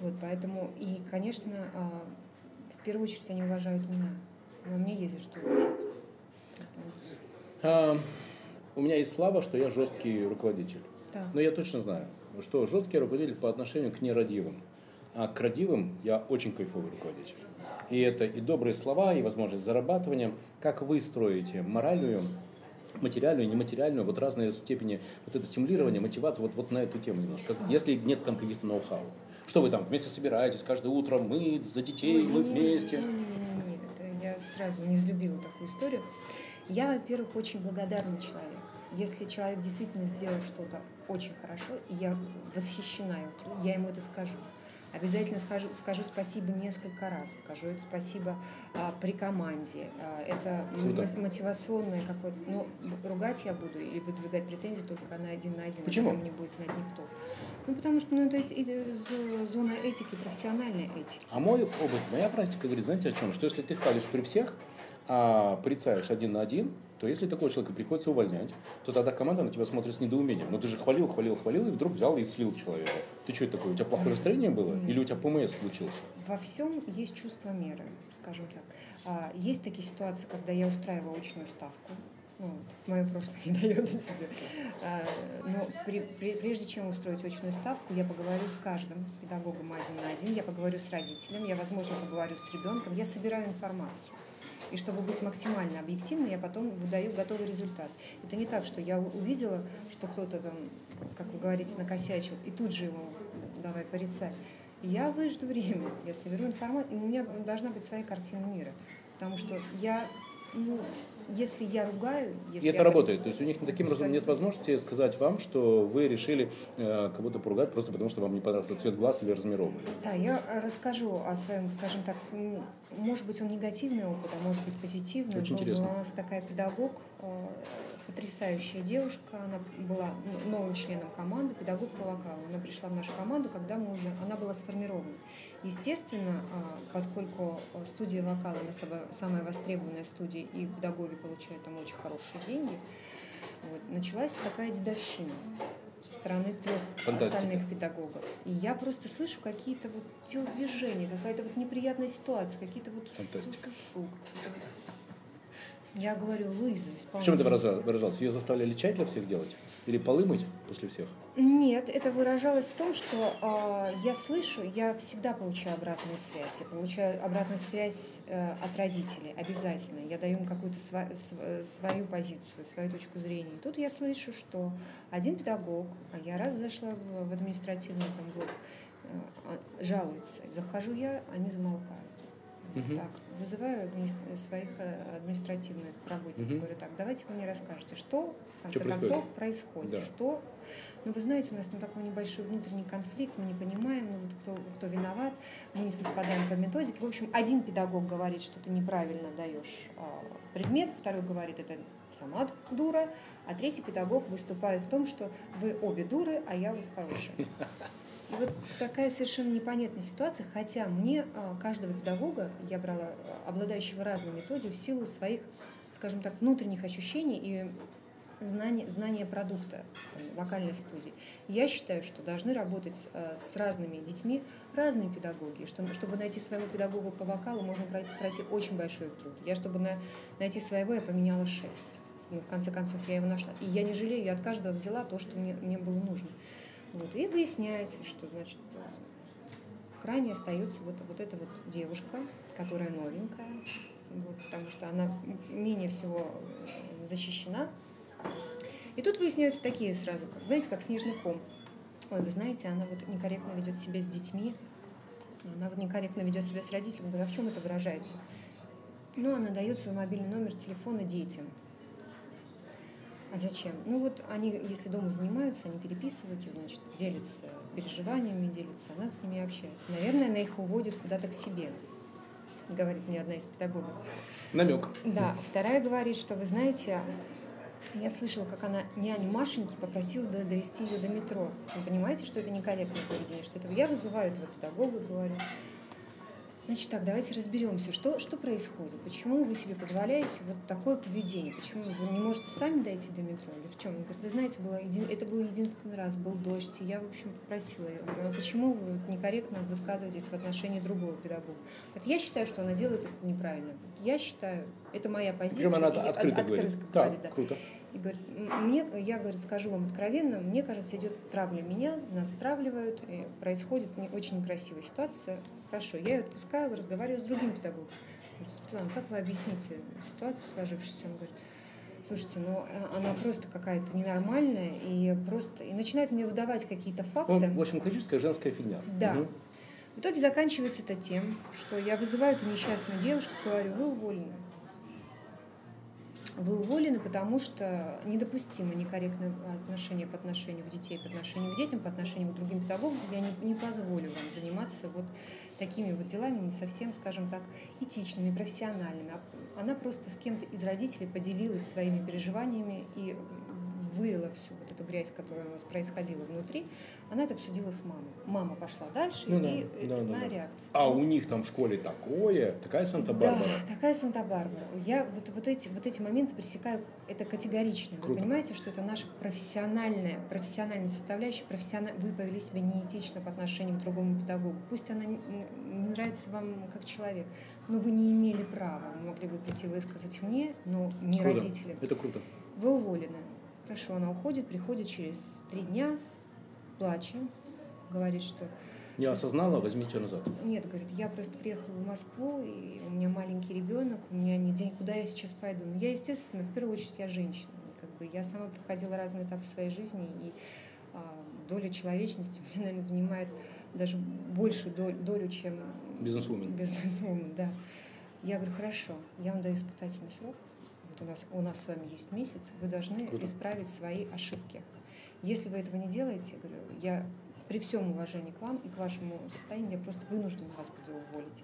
Вот, поэтому, и, конечно, а, в первую очередь они уважают меня. Но мне есть за что уважать. У меня есть слава, что я жесткий руководитель. Да. Но я точно знаю, что жесткий руководитель по отношению к нерадивым. А к радивым я очень кайфовый руководитель. И это и добрые слова, и возможность зарабатывания. Как вы строите моральную, материальную, нематериальную, вот разные степени вот это стимулирования, мотивации, вот, вот на эту тему немножко. Если нет там каких-то ноу-хау. Что вы там вместе собираетесь каждое утро, мы за детей, мы вместе. Не-не-не, это я сразу не взлюбила такую историю. Я, во-первых, очень благодарный человек. Если человек действительно сделал что-то очень хорошо, и я восхищена его я ему это скажу. Обязательно скажу, скажу спасибо несколько раз, скажу это спасибо а, при команде. А, это мо- мотивационное какое-то. Но ругать я буду или выдвигать претензии только на один на один. Почему? этом не будет знать никто. Ну, потому что ну, это это зо- зона этики, профессиональной этики. А мой опыт, моя практика говорит, знаете о чем? Что если ты хвалишь при всех, а порицаешь один на один, то если такого человека приходится увольнять, то тогда команда на тебя смотрит с недоумением. Ну ты же хвалил, хвалил, хвалил, и вдруг взял и слил человека. Ты что это такое? У тебя плохое настроение было? Или у тебя ПМС случился? Во всем есть чувство меры, скажем так. А, есть такие ситуации, когда я устраиваю очную ставку, ну, вот, мое прошлое не (laughs) дает о себе. А, но при, при, прежде чем устроить очную ставку, я поговорю с каждым педагогом один на один, я поговорю с родителем, я, возможно, поговорю с ребенком, я собираю информацию. И чтобы быть максимально объективной, я потом выдаю готовый результат. Это не так, что я увидела, что кто-то там, как вы говорите, накосячил, и тут же его давай порицай. Я выжду время, я соберу информацию, и у меня должна быть своя картина мира. Потому что я ну, если я ругаю... Если и это работает. То есть у них таким образом нет возможности сказать вам, что вы решили э, кого-то поругать просто потому, что вам не понравился цвет глаз или размировка. Да, я расскажу о своем, скажем так, может быть, он негативный опыт, а может быть, позитивный. Очень интересно. У нас такая педагог, э, потрясающая девушка, она была новым членом команды, педагог по вокалу. Она пришла в нашу команду, когда мы уже, она была сформирована. Естественно, а, поскольку студия вокала она самая востребованная студия, и педагоги получают там очень хорошие деньги, вот, началась такая дедовщина со стороны трех Фантастика. остальных педагогов. И я просто слышу какие-то вот телодвижения, какая-то вот неприятная ситуация, какие-то вот... Фантастика. Я говорю, Луиза, В чем это выражалось? Ее заставляли чай для всех делать? Или полы мыть после всех? Нет, это выражалось в том, что э, я слышу, я всегда получаю обратную связь. Я получаю обратную связь э, от родителей, обязательно. Я даю им какую-то сва- свою позицию, свою точку зрения. И тут я слышу, что один педагог, а я раз зашла в, в административный там блок, э, жалуется. Захожу я, они замолкают. Угу. Так, вызываю своих э, административных работников, угу. говорю, так, давайте вы мне расскажете, что в конце что концов происходит, происходит да. что... Ну, вы знаете, у нас там такой небольшой внутренний конфликт, мы не понимаем, ну, вот кто, кто виноват, мы не совпадаем по методике. В общем, один педагог говорит, что ты неправильно даешь а, предмет, второй говорит, это сама дура, а третий педагог выступает в том, что вы обе дуры, а я вот хорошая. (laughs) И вот такая совершенно непонятная ситуация, хотя мне а, каждого педагога, я брала а, обладающего разной методией в силу своих, скажем так, внутренних ощущений и знания, знания продукта там, вокальной студии. Я считаю, что должны работать э, с разными детьми разные педагоги. Что, чтобы найти своего педагога по вокалу, можно пройти, пройти очень большой труд. Я, чтобы на, найти своего, я поменяла шесть. Ну, в конце концов, я его нашла. И я не жалею, я от каждого взяла то, что мне, мне было нужно. Вот. И выясняется, что значит, крайне остается вот, вот эта вот девушка, которая новенькая, вот, потому что она менее всего защищена. И тут выясняются такие сразу, как, знаете, как снежный ком. Ой, вы знаете, она вот некорректно ведет себя с детьми, она вот некорректно ведет себя с родителями. Говорю, а в чем это выражается? Ну, она дает свой мобильный номер телефона детям. А зачем? Ну вот они, если дома занимаются, они переписываются, значит, делятся переживаниями, делятся, она с ними общается. Наверное, она их уводит куда-то к себе, говорит мне одна из педагогов. Намек. Да. Вторая говорит, что вы знаете, я слышала, как она няню Машеньки попросила довести ее до метро. Вы понимаете, что это некорректное поведение, что это я вызываю этого педагога, говорю. Значит так, давайте разберемся, что, что происходит, почему вы себе позволяете вот такое поведение, почему вы не можете сами дойти до метро, или в чем? Он говорит, вы знаете, было един... это был единственный раз, был дождь, и я, в общем, попросила ее, а почему вы вот некорректно высказываетесь в отношении другого педагога? Говорит, я считаю, что она делает это неправильно. Я считаю, это моя позиция. Причем она открыто, открыто говорит. говорит да, круто. И говорит, мне, я говорит, скажу вам откровенно, мне кажется, идет травля меня, нас травливают, и происходит очень некрасивая ситуация. Хорошо, я ее отпускаю, разговариваю с другим педагогом. Говорю, Светлана, как вы объясните ситуацию сложившуюся? Он говорит, слушайте, ну э, она просто какая-то ненормальная и просто и начинает мне выдавать какие-то факты. Ну, в общем, классическая женская фигня. Да. Угу. В итоге заканчивается это тем, что я вызываю эту несчастную девушку, говорю, вы уволены. Вы уволены, потому что недопустимо некорректное отношение по отношению к детей, по отношению к детям, по отношению к другим педагогам. Я не, не позволю вам заниматься вот такими вот делами, не совсем, скажем так, этичными, профессиональными. А она просто с кем-то из родителей поделилась своими переживаниями и вылила всю вот эту грязь, которая у нас происходила внутри, она это обсудила с мамой. Мама пошла дальше, ну, и да, цепная да, да. реакция. А у них там в школе такое, такая Санта-Барбара. Да, такая Санта-Барбара. Я вот, вот, эти, вот эти моменты пресекаю, это категорично. Круто. Вы понимаете, что это наша профессиональная, профессиональная составляющая, профессиональ... вы повели себя неэтично по отношению к другому педагогу. Пусть она не, не нравится вам как человек, но вы не имели права. Вы могли бы прийти высказать мне, но не круто. родителям. Это круто. Вы уволены. Хорошо, она уходит, приходит через три дня, плачем, говорит, что... Не осознала, возьмите назад. Нет, говорит, я просто приехала в Москву, и у меня маленький ребенок, у меня не день, куда я сейчас пойду. Ну, я, естественно, в первую очередь, я женщина. Как бы я сама проходила разные этапы своей жизни, и а, доля человечности меня, наверное, занимает даже большую долю, долю чем... Бизнесвумен. Бизнесвумен, да. Я говорю, хорошо, я вам даю испытательный срок. Вот у нас, у нас с вами есть месяц, вы должны Круто. исправить свои ошибки. Если вы этого не делаете, говорю, я при всем уважении к вам и к вашему состоянию, я просто вынуждена вас буду уволить.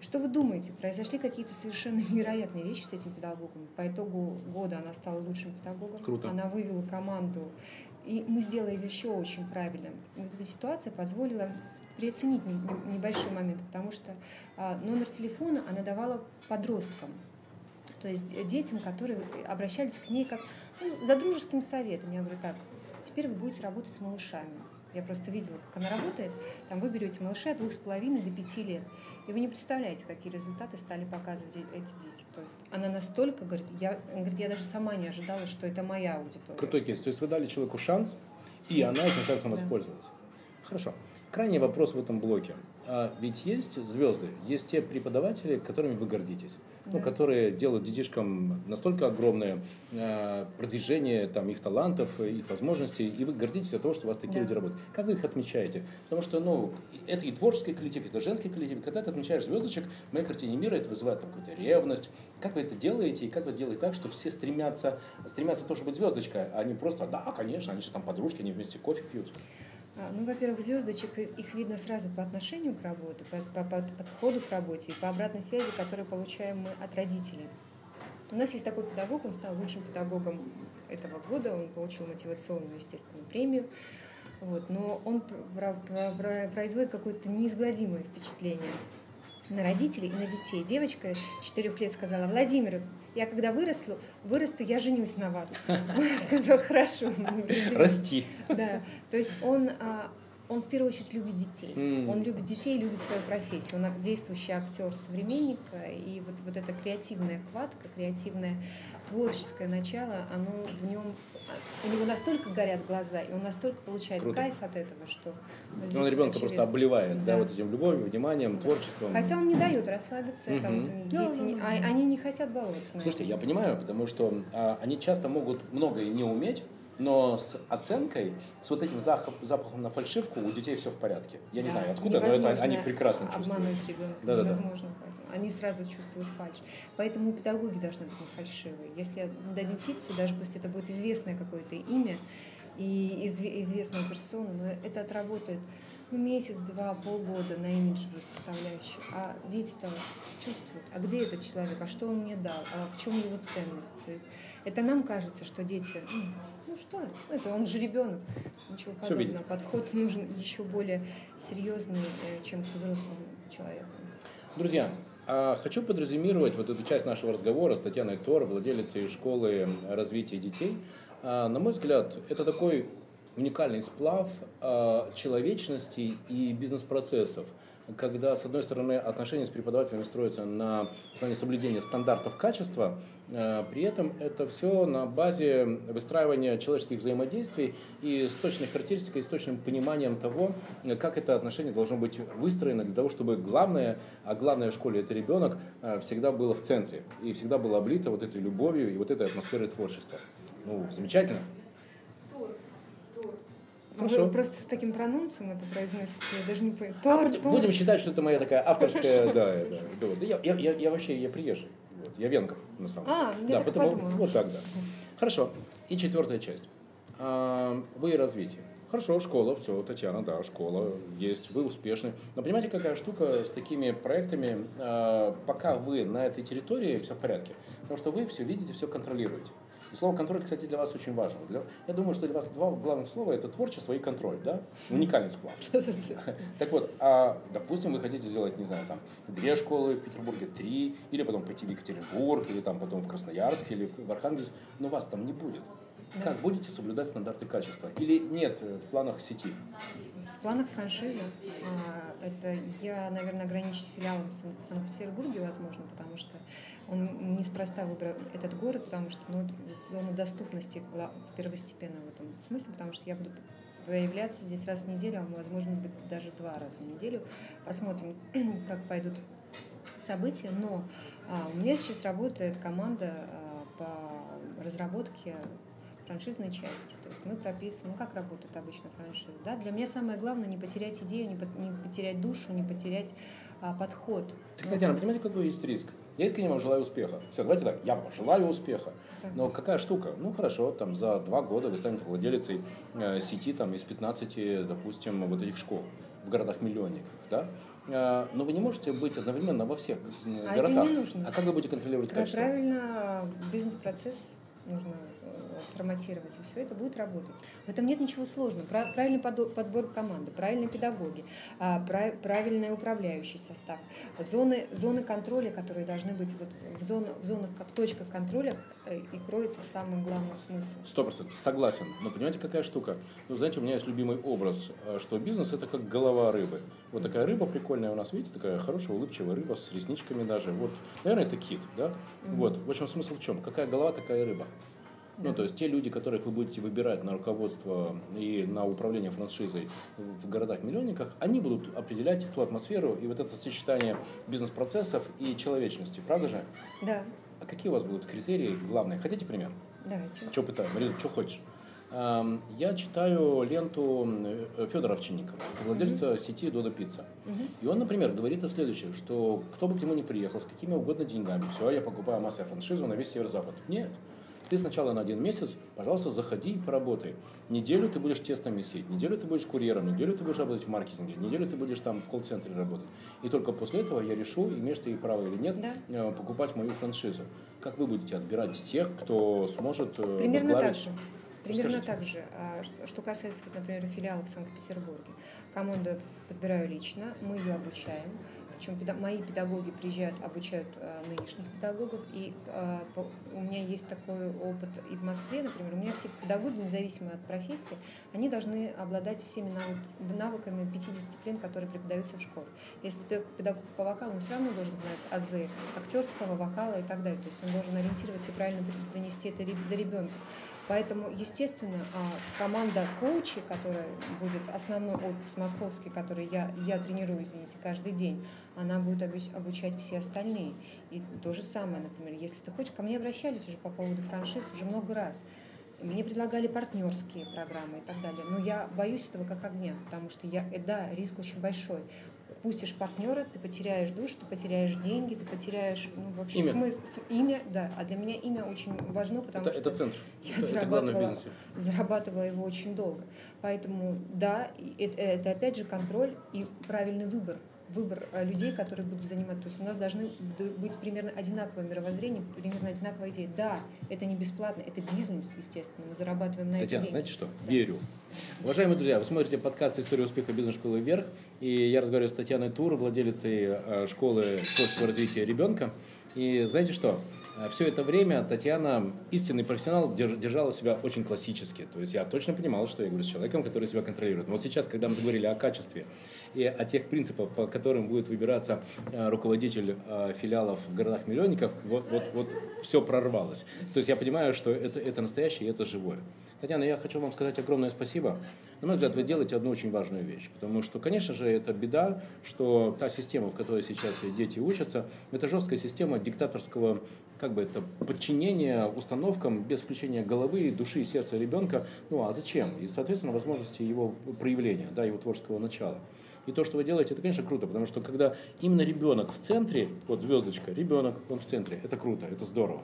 Что вы думаете? Произошли какие-то совершенно (laughs) невероятные вещи с этим педагогом. По итогу года она стала лучшим педагогом. Круто. Она вывела команду. И мы сделали еще очень правильно. Вот эта ситуация позволила переоценить небольшой момент, потому что а, номер телефона она давала подросткам, то есть детям, которые обращались к ней как ну, за дружеским советом. Я говорю, так, Теперь вы будете работать с малышами. Я просто видела, как она работает. Там вы берете малышей от двух с половиной до пяти лет. И вы не представляете, какие результаты стали показывать эти дети. То есть она настолько говорит, я, говорит, я даже сама не ожидала, что это моя аудитория. Крутой кейс. То есть вы дали человеку шанс, и она этим шансом да. воспользовалась. Хорошо. Крайний вопрос в этом блоке. А ведь есть звезды, есть те преподаватели, которыми вы гордитесь ну, которые делают детишкам настолько огромное э, продвижение там, их талантов, их возможностей, и вы гордитесь от того, что у вас такие да. люди работают. Как вы их отмечаете? Потому что ну, это и творческий коллектив, это женский коллектив. Когда ты отмечаешь звездочек, в моей картине мира это вызывает какую-то ревность. Как вы это делаете, и как вы делаете так, что все стремятся, стремятся тоже быть звездочкой, а не просто, да, конечно, они же там подружки, они вместе кофе пьют. А, ну, во-первых, звездочек их видно сразу по отношению к работе, по, по, по подходу к работе и по обратной связи, которую получаем мы от родителей. У нас есть такой педагог, он стал лучшим педагогом этого года, он получил мотивационную, естественно, премию. Вот, но он производит какое-то неизгладимое впечатление на родителей и на детей. Девочка четырех лет сказала, Владимир, я когда вырасту, вырасту, я женюсь на вас. (laughs) Он сказал, хорошо. Расти. Да, то есть он, а, он в первую очередь любит детей. Mm. Он любит детей, любит свою профессию. Он действующий актер современника, и вот, вот эта креативная хватка, креативное творческое начало, оно в нем, у него настолько горят глаза, и он настолько получает Круто. кайф от этого, что... Ну, он ребенка просто обливает, да. да, вот этим любовью, вниманием, творчеством. Хотя он не дает расслабиться, угу. там, дети, не, а, они не хотят бороться. Слушайте, я понимаю, потому что а, они часто могут многое не уметь, но с оценкой, с вот этим запахом на фальшивку у детей все в порядке. Я не знаю откуда, но это они прекрасно чувствуют. Ребенка да, невозможно. Да, да. Они сразу чувствуют фальш. Поэтому педагоги должны быть не фальшивые. Если дадим фикцию, даже пусть это будет известное какое-то имя и известная персона, но это отработает ну, месяц, два, полгода на имиджевую составляющую. А дети-то чувствуют, а где этот человек, а что он мне дал, а в чем его ценность. То есть это нам кажется, что дети, ну что, это он же ребенок, ничего подобного. Подход нужен еще более серьезный, э, чем к взрослому человеку. Друзья, а хочу подрезюмировать вот эту часть нашего разговора с Татьяной Тор, владелицей школы развития детей. А, на мой взгляд, это такой уникальный сплав а, человечности и бизнес-процессов – когда, с одной стороны, отношения с преподавателями строятся на основании соблюдения стандартов качества, э, при этом это все на базе выстраивания человеческих взаимодействий и с точной характеристикой, и с точным пониманием того, как это отношение должно быть выстроено для того, чтобы главное, а главное в школе это ребенок, э, всегда было в центре и всегда было облито вот этой любовью и вот этой атмосферой творчества. Ну, замечательно. Хорошо. Вы просто с таким прононсом это произносите, я даже не понимаю. Тор, тор. Будем считать, что это моя такая авторская, да, да, да. Я, я, я, вообще, я приезжий, вот, я венгр, на самом деле. А, я да, так потому, подумала. Вот так, да. Хорошо, и четвертая часть. А, вы и развитие. Хорошо, школа, все, Татьяна, да, школа есть, вы успешны. Но понимаете, какая штука с такими проектами, а, пока вы на этой территории, все в порядке, потому что вы все видите, все контролируете. И слово контроль, кстати, для вас очень важно. Для, я думаю, что для вас два главных слова это творчество и контроль, да? Уникальный сплав. (laughs) Так вот, а допустим, вы хотите сделать, не знаю, там две школы в Петербурге, три, или потом пойти в Екатеринбург, или там потом в Красноярск, или в Архангельск, но вас там не будет. Как будете соблюдать стандарты качества? Или нет в планах сети? Планах франшизы а, это я, наверное, ограничусь филиалом в Санкт-Петербурге, возможно, потому что он неспроста выбрал этот город, потому что ну, зона доступности первостепенно в этом смысле, потому что я буду появляться здесь раз в неделю, а возможно даже два раза в неделю. Посмотрим, (clears throat) как пойдут события. Но а, у меня сейчас работает команда а, по разработке франшизной части. То есть мы прописываем, ну как работает обычно франшиза. Да? Для меня самое главное не потерять идею, не, не потерять душу, не потерять а, подход. Так, Татьяна, понимаете, какой есть риск? Я искренне вам желаю успеха. Все, давайте так, я вам желаю успеха. Но какая штука? Ну хорошо, там за два года вы станете владелицей э, сети там, из 15, допустим, вот этих школ в городах-миллионниках, да? Э, но вы не можете быть одновременно во всех а городах. Это не нужно. А как вы будете контролировать качество? Правильно бизнес-процесс нужно э, форматировать, и все это будет работать. В этом нет ничего сложного. Правильный подбор команды, правильные педагоги, а, правильный управляющий состав, зоны, зоны контроля, которые должны быть вот в, зон, в зонах, в точках контроля, э, и кроется самый главный смысл. Сто процентов, согласен. Но понимаете, какая штука? Ну, знаете, у меня есть любимый образ, э, что бизнес – это как голова рыбы. Вот такая рыба прикольная у нас, видите, такая хорошая, улыбчивая рыба с ресничками даже. Вот, наверное, это кит, да? Mm-hmm. Вот, в общем, смысл в чем? Какая голова, такая рыба. Ну, то есть те люди, которых вы будете выбирать на руководство и на управление франшизой в городах-миллионниках, они будут определять ту атмосферу и вот это сочетание бизнес-процессов и человечности, правда же? Да. А какие у вас будут критерии главные? Хотите пример? Давайте. Что пытаю? Марина, что хочешь? Я читаю ленту э, Федора Овчинникова, владельца mm-hmm. сети Дода Пицца. Mm-hmm. И он, например, говорит о следующем, что кто бы к нему ни приехал, с какими угодно деньгами, все, я покупаю массовую франшизу на весь северо-запад. Нет. Ты сначала на один месяц, пожалуйста, заходи и поработай. Неделю ты будешь тестом месить, неделю ты будешь курьером, неделю ты будешь работать в маркетинге, неделю ты будешь там в колл-центре работать. И только после этого я решу, имеешь ты право или нет, да. Э, покупать мою франшизу. Как вы будете отбирать тех, кто сможет э, Примерно возглавить... так же. Примерно так же. Что касается, например, филиала в Санкт-Петербурге. Команду подбираю лично, мы ее обучаем. Причем мои педагоги приезжают, обучают э, нынешних педагогов. И э, у меня есть такой опыт и в Москве, например, у меня все педагоги, независимо от профессии, они должны обладать всеми навыками пяти дисциплин, которые преподаются в школе. Если педагог по вокалу, он все равно должен знать азы актерского, вокала и так далее. То есть он должен ориентироваться и правильно донести это до ребенка. Поэтому, естественно, а, команда коучей, которая будет основной офис московский, который я, я тренирую, извините, каждый день, она будет обучать все остальные. И то же самое, например, если ты хочешь, ко мне обращались уже по поводу франшиз уже много раз. Мне предлагали партнерские программы и так далее. Но я боюсь этого как огня, потому что я, э, да, риск очень большой пустишь партнера, ты потеряешь душу, ты потеряешь деньги, ты потеряешь ну, вообще имя. смысл. Имя, да. А для меня имя очень важно, потому это, что это центр. (laughs) я это, зарабатывала, это зарабатывала его очень долго. Поэтому да, это, это опять же контроль и правильный выбор выбор э, людей, которые будут занимать. То есть у нас должны быть примерно одинаковое мировоззрение, примерно одинаковая идея. Да, это не бесплатно, это бизнес, естественно, мы зарабатываем на Татьяна, это знаете что? Да. Верю. Уважаемые друзья, вы смотрите подкаст «История успеха бизнес-школы вверх», и я разговариваю с Татьяной Тур, владелицей э, школы творческого развития ребенка. И знаете что? Э, Все это время Татьяна, истинный профессионал, держала себя очень классически. То есть я точно понимал, что я говорю с человеком, который себя контролирует. Но вот сейчас, когда мы заговорили о качестве и о тех принципах, по которым будет выбираться э, руководитель э, филиалов в городах-миллионниках, вот, вот, вот все прорвалось. То есть я понимаю, что это, это настоящее и это живое. Татьяна, я хочу вам сказать огромное спасибо. На мой взгляд, вы делаете одну очень важную вещь. Потому что, конечно же, это беда, что та система, в которой сейчас дети учатся, это жесткая система диктаторского как бы это подчинения установкам без включения головы, души и сердца ребенка. Ну а зачем? И, соответственно, возможности его проявления, да, его творческого начала. И то, что вы делаете, это, конечно, круто, потому что когда именно ребенок в центре, вот звездочка, ребенок, он в центре, это круто, это здорово.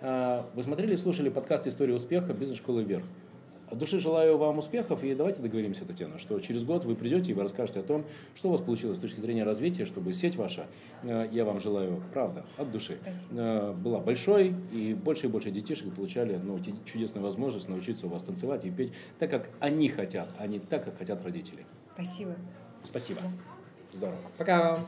А, вы смотрели и слушали подкаст «История успеха» бизнес-школы «Вверх». От души желаю вам успехов и давайте договоримся, Татьяна, что через год вы придете и вы расскажете о том, что у вас получилось с точки зрения развития, чтобы сеть ваша, э, я вам желаю, правда, от души, Спасибо. э, была большой и больше и больше детишек получали ну, чудесную возможность научиться у вас танцевать и петь так, как они хотят, а не так, как хотят родители. Спасибо. Спасибо. Здорово. Пока.